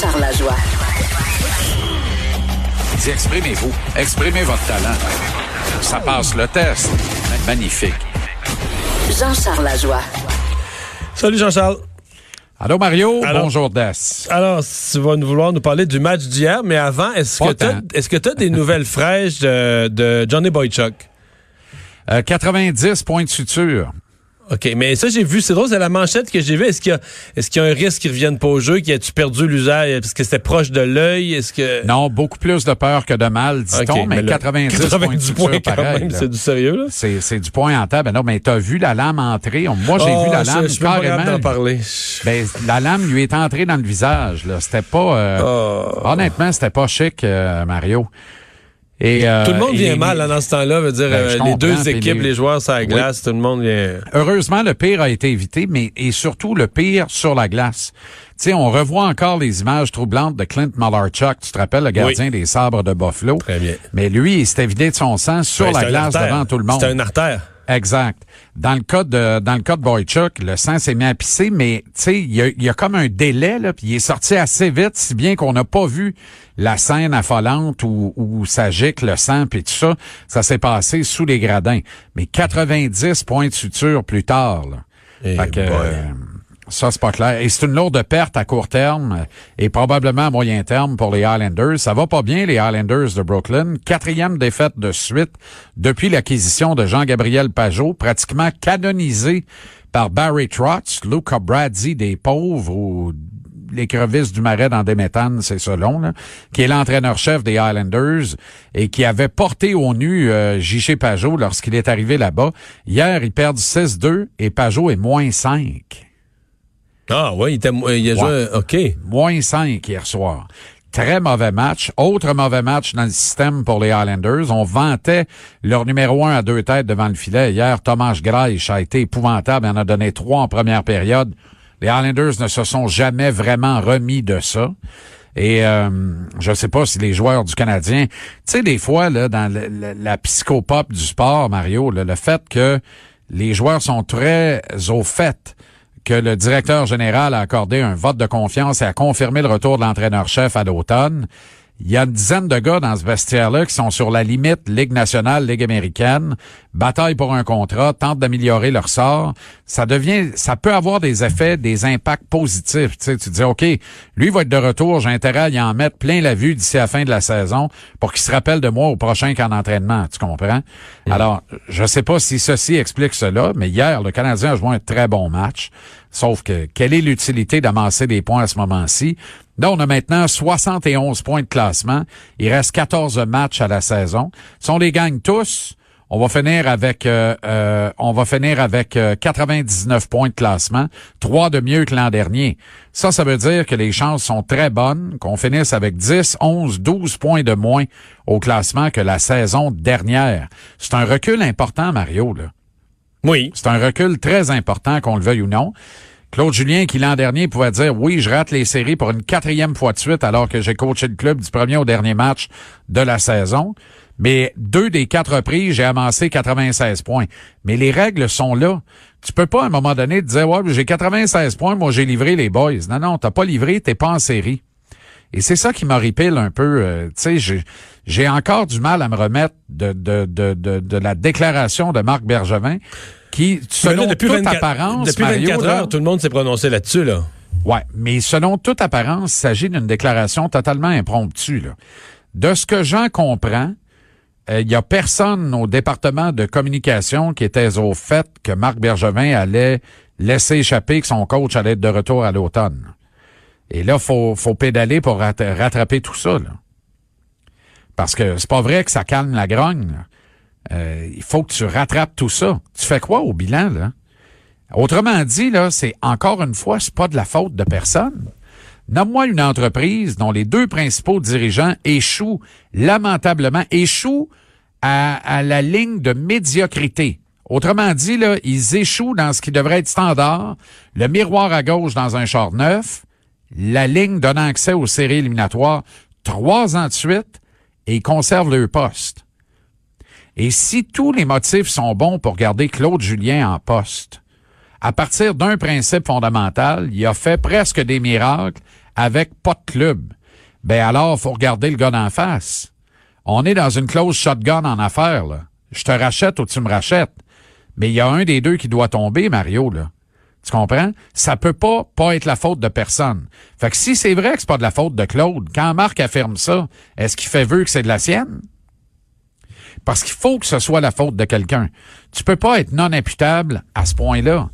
Jean-Charles Lajoie. Dis, exprimez-vous. Exprimez votre talent. Ça passe le test. Magnifique. Jean-Charles Lajoie. Salut Jean-Charles. Allô Mario, Alors- bonjour Des. Alors, tu vas nous vouloir nous parler du match d'hier, mais avant, est-ce Pas que est-ce tu as des nouvelles fraîches de, de Johnny Boychuk? Euh, 90 points de suture. OK, mais ça, j'ai vu, c'est drôle, c'est la manchette que j'ai vue. Est-ce qu'il y a, est-ce qu'il y a un risque qu'il revienne pas au jeu? Qu'il a-tu perdu l'usage? Parce que c'était proche de l'œil? Est-ce que. Non, beaucoup plus de peur que de mal, dit-on, OK, mais, là, 90, 90 points quand pareil, même, là. c'est du sérieux, là? C'est, c'est du point en table. Non, mais t'as vu la lame entrer? Moi, j'ai Oh, vu la je- lame je pas capable carrément. d'en parler. Ben, la lame lui est entrée dans le visage. Là. C'était pas. euh, Oh. Honnêtement, c'était pas chic, euh, Mario. Et, euh, Tout le monde vient mal hein, dans ce temps-là, veut dire, Ben, euh, les deux équipes, les- les joueurs sur la glace, tout le monde vient. Heureusement, le pire a été évité, mais et surtout le pire sur la glace. Tu sais, on revoit encore les images troublantes de Clint Malarchuk. Tu te rappelles, le gardien des sabres de Buffalo? Très bien. Mais lui, il s'était vidé de son sang sur Ouais, la glace devant tout le monde. C'est un artère. Exact. Dans le cas de dans le cas de Boychuk, le sang s'est mis à pisser, mais tu sais, il y a, il y a comme un délai là, puis il est sorti assez vite, si bien qu'on n'a pas vu la scène affolante où, où ça gicle le sang puis tout ça. Ça s'est passé sous les gradins. Mais 90 points de suture plus tard. Là. Eh Fait que, boy. euh, ça, c'est pas clair. Et c'est une lourde perte à court terme et probablement à moyen terme pour les Highlanders. Ça va pas bien, les Highlanders de Brooklyn. Quatrième défaite de suite depuis l'acquisition de Jean-Gabriel Pajot, pratiquement canonisé par Barry Trotz, Luca Brady des pauvres ou l'écrevisse du marais dans des méthanes, c'est selon, là, qui est l'entraîneur-chef des Highlanders et qui avait porté au nu euh. Pajot lorsqu'il est arrivé là-bas. Hier, ils perdent 6-2 et Pajot est moins 5. Ah oui, il, était, il a joué. OK. Moins 5 hier soir. Très mauvais match. Autre mauvais match dans le système pour les Highlanders. On vantait leur numéro un à deux têtes devant le filet. Hier, Thomas Greich a été épouvantable. Il en a donné trois en première période. Les Highlanders ne se sont jamais vraiment remis de ça. Et euh, je sais pas si les joueurs du Canadien, tu sais, des fois, là, dans le- le- la psychopop du sport, Mario, là, le fait que les joueurs sont très au fait que le directeur général a accordé un vote de confiance et a confirmé le retour de l'entraîneur-chef à l'automne. Il y a une dizaine de gars dans ce vestiaire-là qui sont sur la limite Ligue nationale, Ligue américaine, bataille pour un contrat, tentent d'améliorer leur sort. Ça devient, ça peut avoir des effets, des impacts positifs. Tu sais, tu dis, OK, lui va être de retour, j'ai intérêt à y en mettre plein la vue d'ici à la fin de la saison pour qu'il se rappelle de moi au prochain camp d'entraînement. Tu comprends? Alors, je sais pas si ceci explique cela, mais hier, le Canadien a joué un très bon match. Sauf que, quelle est l'utilité d'amasser des points à ce moment-ci? Là, on a maintenant 71 points de classement. Il reste 14 matchs à la saison. Si on les gagne tous, on va finir avec euh, euh, on va finir avec euh, 99 points de classement, trois de mieux que l'an dernier. Ça, ça veut dire que les chances sont très bonnes qu'on finisse avec 10, 11, 12 points de moins au classement que la saison dernière. C'est un recul important, Mario. Là. Oui. C'est un recul très important, qu'on le veuille ou non. Claude Julien, qui l'an dernier pouvait dire oui, je rate les séries pour une quatrième fois de suite alors que j'ai coaché le club du premier au dernier match de la saison. Mais deux des quatre reprises, j'ai amassé 96 points. Mais les règles sont là. Tu peux pas à un moment donné te dire ouais, j'ai 96 points, moi j'ai livré les boys. Non, non, t'as pas livré, t'es pas en série. Et c'est ça qui m'horripile un peu. euh, tu sais, j'ai, j'ai encore du mal à me remettre de, de, de, de, de la déclaration de Marc Bergevin qui, selon Mais là, depuis toute 24 apparence, depuis Mario, 24 là, heures, tout le monde s'est prononcé là-dessus, là. Ouais, mais selon toute apparence, il s'agit d'une déclaration totalement impromptue. Là. De ce que j'en comprends, euh, il y a personne au département de communication qui était au fait que Marc Bergevin allait laisser échapper que son coach allait être de retour à l'automne. Et là, faut, faut pédaler pour rat- rattraper tout ça. Là. Parce que c'est pas vrai que ça calme la grogne. Euh, il faut que tu rattrapes tout ça. Tu fais quoi au bilan, là? Autrement dit, là, c'est encore une fois, c'est pas de la faute de personne. Nomme-moi une entreprise dont les deux principaux dirigeants échouent lamentablement, échouent à, à la ligne de médiocrité. Autrement dit, là, ils échouent dans ce qui devrait être standard, le miroir à gauche dans un char neuf, la ligne donnant accès aux séries éliminatoires trois ans de suite, et ils conservent leur poste. Et si tous les motifs sont bons pour garder Claude Julien en poste, à partir d'un principe fondamental, il a fait presque des miracles avec pas de club, ben alors, faut regarder le gars d'en face. On est dans une clause shotgun en affaires, là. Je te rachète ou tu me rachètes. Mais il y a un des deux qui doit tomber, Mario, là. Tu comprends? Ça peut pas pas être la faute de personne. Fait que si c'est vrai que c'est pas de la faute de Claude, quand Marc affirme ça, est-ce qu'il fait vœu que c'est de la sienne? Parce qu'il faut que ce soit la faute de quelqu'un. Tu peux pas être non imputable à ce point-là.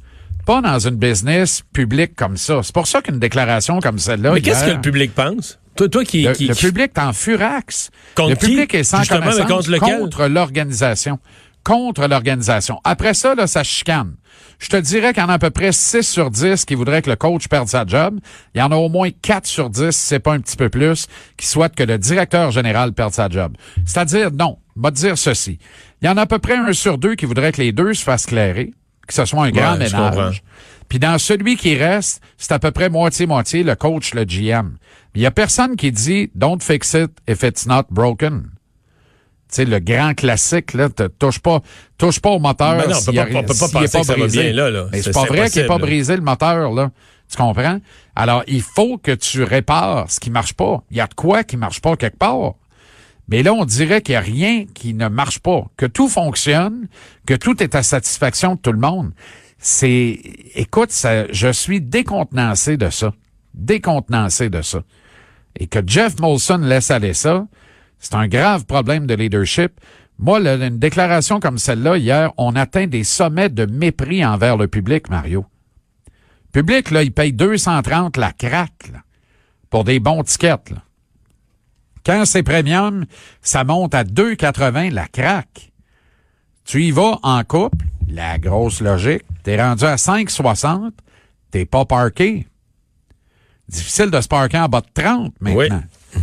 Pas dans une business publique comme ça. C'est pour ça qu'une déclaration comme celle-là. Mais qu'est-ce que le public pense? Toi, toi qui, le, qui, le public est en furax. Contre le public qui? est sans Justement, connaissance contre l'organisation. Contre l'organisation. Après ça, là, ça chicane. Je te dirais qu'il y en a à peu près 6 sur 10 qui voudraient que le coach perde sa job. Il y en a au moins 4 sur 10, si c'est pas un petit peu plus, qui souhaitent que le directeur général perde sa job. C'est-à-dire, non, va te dire ceci. Il y en a à peu près un sur deux qui voudraient que les deux se fassent clairer, que ce soit un grand Ouais, ménage. Puis dans celui qui reste, c'est à peu près moitié-moitié le coach, le GM. Il y a personne qui dit « Don't fix it if it's not broken ». Tu sais, le grand classique, là, te- touche pas, touche pas au moteur. Ben non, on peut pas- on peut pas penser que ça va brisé. bien là, là. Mais C'est- pas vrai qu'il est pas brisé le moteur, là. Tu comprends? Alors, il faut que tu répares ce qui marche pas. Il y a de quoi qui marche pas quelque part. Mais là, on dirait qu'il y a rien qui ne marche pas, que tout fonctionne, que tout est à satisfaction de tout le monde. C'est, écoute, ça, je suis décontenancé de ça. Décontenancé de ça. Et que Jeff Molson laisse aller ça, c'est un grave problème de leadership. Moi, une déclaration comme celle-là, hier, on atteint des sommets de mépris envers le public, Mario. Le public, là, il paye 230 la craque, là, pour des bons tickets, là. Quand c'est premium, ça monte à 2,80 la craque. Tu y vas en couple, la grosse logique, t'es rendu à 5,60, t'es pas parké. Difficile de se parker en bas de 30 maintenant. Oui.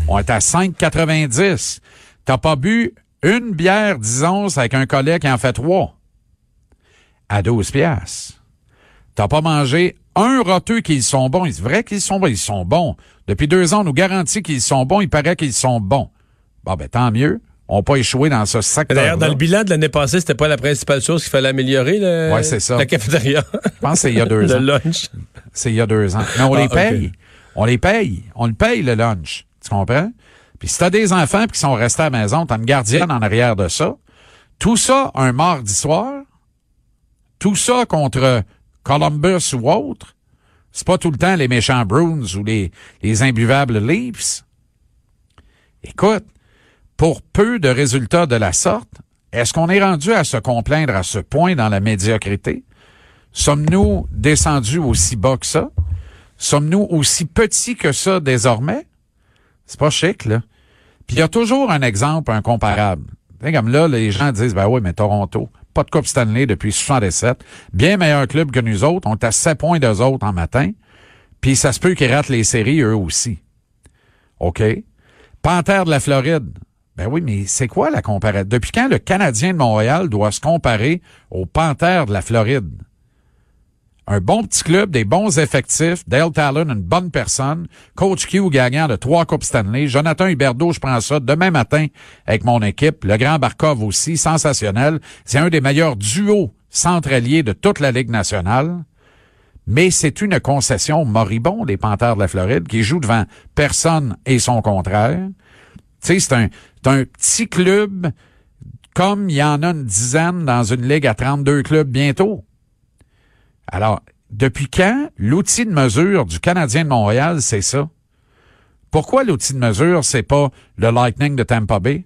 On est à 5,90. T'as pas bu une bière, disons, avec un collègue qui en fait trois. À 12 piastres. T'as pas mangé un roteux qu'ils sont bons. C'est vrai qu'ils sont bons. Ils sont bons. Depuis deux ans, on nous garantit qu'ils sont bons. Il paraît qu'ils sont bons. Bon, ben, tant mieux. On n'a pas échoué dans ce secteur. D'ailleurs, dans le bilan de l'année passée, c'était pas la principale chose qu'il fallait améliorer, le, Ouais, c'est ça. la cafétéria. Je pense que c'est il y a deux le ans. lunch. C'est il y a deux ans. Mais on Ah, les paye. On les paye. On le paye, le lunch. Comprends? Puis si t'as des enfants qui sont restés à la maison, t'as une gardienne en arrière de ça. Tout ça, un mardi soir. Tout ça contre Columbus ou autre. C'est pas tout le temps les méchants Bruins ou les, les imbuvables Leafs. Écoute, pour peu de résultats de la sorte, est-ce qu'on est rendu à se complaindre à ce point dans la médiocrité? Sommes-nous descendus aussi bas que ça? Sommes-nous aussi petits que ça désormais? C'est pas chic, là. Puis il y a toujours un exemple, un comparable. Comme là, les gens disent, ben oui, mais Toronto, pas de Coupe Stanley depuis 77, bien meilleur club que nous autres, on est à 7 points d'eux autres en matin, puis ça se peut qu'ils ratent les séries eux aussi. OK? Panthère de la Floride. Ben oui, mais c'est quoi la comparaison? Depuis quand le Canadien de Montréal doit se comparer au Panthère de la Floride? Un bon petit club, des bons effectifs, Dale Talon, une bonne personne, Coach Q gagnant de trois Coupes Stanley, Jonathan Huberdeau, je prends ça demain matin avec mon équipe, le grand Barkov aussi, sensationnel. C'est un des meilleurs duos centraliers de toute la Ligue nationale. Mais c'est une concession moribond, les Panthères de la Floride, qui jouent devant personne et son contraire. Tu sais, c'est un, un petit club comme il y en a une dizaine dans une ligue à 32 clubs bientôt. Alors, depuis quand l'outil de mesure du Canadien de Montréal, c'est ça? Pourquoi l'outil de mesure, c'est pas le Lightning de Tampa Bay?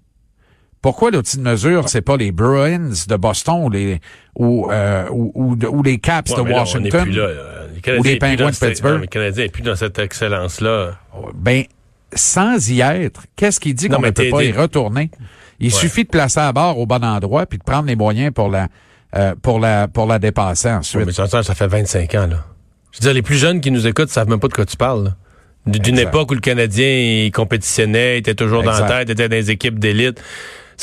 Pourquoi l'outil de mesure, c'est pas les Bruins de Boston ou les, ou, euh, ou, ou- ou les Caps Ouais, de là, Washington? là. Le Canadien Ou les Penguins de Pittsburgh? non, Le Canadien n'est plus dans cette excellence-là. Ben, sans y être, qu'est-ce qui dit qu'on ne peut pas y retourner? Il suffit de placer la barre au bon endroit puis de prendre les moyens pour la, euh, pour la, pour la dépasser ensuite. Ouais, mais ça, ça fait 25 ans, là. Je veux dire, les plus jeunes qui nous écoutent savent même pas de quoi tu parles, là. D'une époque où le Canadien il compétitionnait, était toujours dans la tête, était dans les équipes d'élite.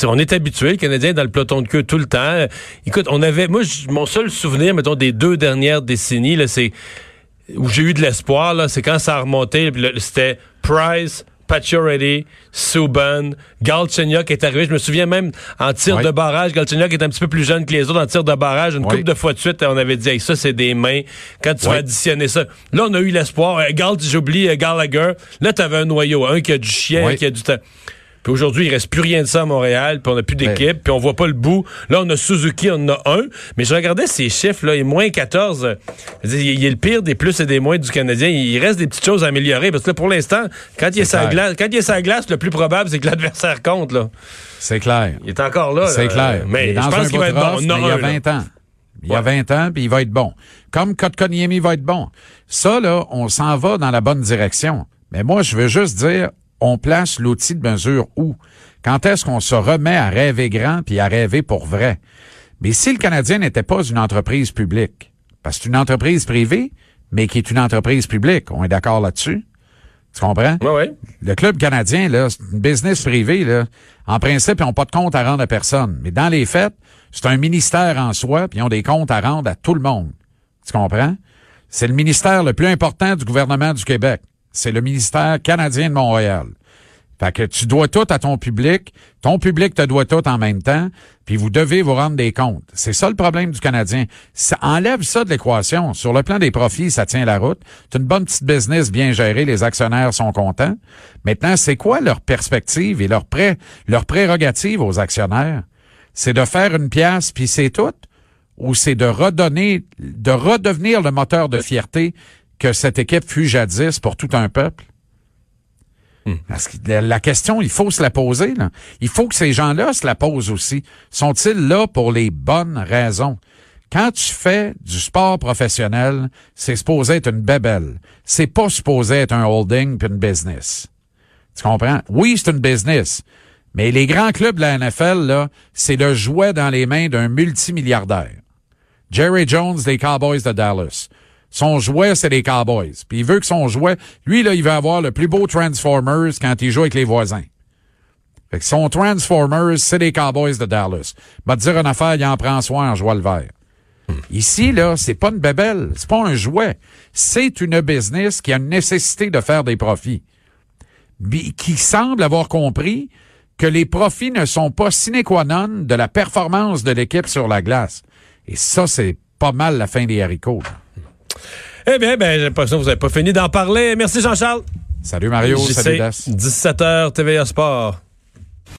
On est habitué, le Canadien est dans le peloton de queue tout le temps. Écoute, on avait, moi, mon seul souvenir, mettons, des deux dernières décennies, là, c'est où j'ai eu de l'espoir, là, c'est quand ça a remonté, c'était Price, Pacioretty, Subban, Galchenyuk est arrivé. Je me souviens même en tir Oui. de barrage, Galchenyuk est un petit peu plus jeune que les autres en tir de barrage. Une Oui. couple de fois de suite, on avait dit, hey, ça, c'est des mains. Quand tu vas Oui. additionner ça. Là, on a eu l'espoir. Euh, Galt, j'oublie euh, Gallagher. Là, t'avais un noyau. Un qui a du chien, un qui a du temps. Puis aujourd'hui, il reste plus rien de ça à Montréal, puis on n'a plus d'équipe, puis on voit pas le bout. Là, on a Suzuki, on en a un. Mais je regardais ces chiffres, là, et moins 14, euh, je veux dire, il est le pire des plus et des moins du Canadien. Il reste des petites choses à améliorer, parce que là, pour l'instant, quand il est C'est sa glace, quand il est sa glace, le plus probable, c'est que l'adversaire compte, là. C'est clair. Il est encore là. C'est clair. Mais est je pense qu'il va être bon. rough, On en mais il y a un, là. 20 ans. Il y a Ouais. 20 ans, puis il va être bon. Comme Kotkaniemi va être bon. Ça, là, on s'en va dans la bonne direction. Mais moi, je veux juste dire, on place l'outil de mesure où? Quand est-ce qu'on se remet à rêver grand puis à rêver pour vrai? Mais si le Canadien n'était pas une entreprise publique, parce que c'est une entreprise privée, mais qui est une entreprise publique, on est d'accord là-dessus? Tu comprends? Ouais, ouais. Le club canadien, là, c'est une business privée, là. En principe, ils n'ont pas de compte à rendre à personne. Mais dans les faits, c'est un ministère en soi, puis ils ont des comptes à rendre à tout le monde. Tu comprends? C'est le ministère le plus important du gouvernement du Québec. C'est le ministère canadien de Montréal. Fait que tu dois tout à ton public, ton public te doit tout en même temps, puis vous devez vous rendre des comptes. C'est ça le problème du Canadien. Ça enlève ça de l'équation. Sur le plan des profits, ça tient la route. C'est une bonne petite business bien gérée, les actionnaires sont contents. Maintenant, c'est quoi leur perspective et leur pré leur prérogative aux actionnaires? C'est de faire une pièce puis c'est tout? Ou c'est de redonner, de redevenir le moteur de fierté que cette équipe fut jadis pour tout un peuple? Parce que la, la question, il faut se la poser. Là. Il faut que ces gens-là se la posent aussi. Sont-ils là pour les bonnes raisons? Quand tu fais du sport professionnel, c'est supposé être une bébelle. C'est pas supposé être un holding puis une business. Tu comprends? Oui, c'est une business. Mais les grands clubs de la NFL, là, c'est le jouet dans les mains d'un multimilliardaire. Jerry Jones des Cowboys de Dallas. Son jouet, c'est les Cowboys. Puis il veut que son jouet, lui, là, il veut avoir le plus beau Transformers quand il joue avec les voisins. Fait que son Transformers, c'est les Cowboys de Dallas. Va te dire une affaire, il en prend soin en jouant le vert. Ici, là, c'est pas une bébelle, c'est pas un jouet. C'est une business qui a une nécessité de faire des profits. Qui semble avoir compris que les profits ne sont pas sine qua non de la performance de l'équipe sur la glace. Et ça, c'est pas mal la fin des haricots. là. Eh bien, ben, j'ai l'impression que vous n'avez pas fini d'en parler. Merci, Jean-Charles. Salut Mario, JC, salut Das. 17h, TVA Sport.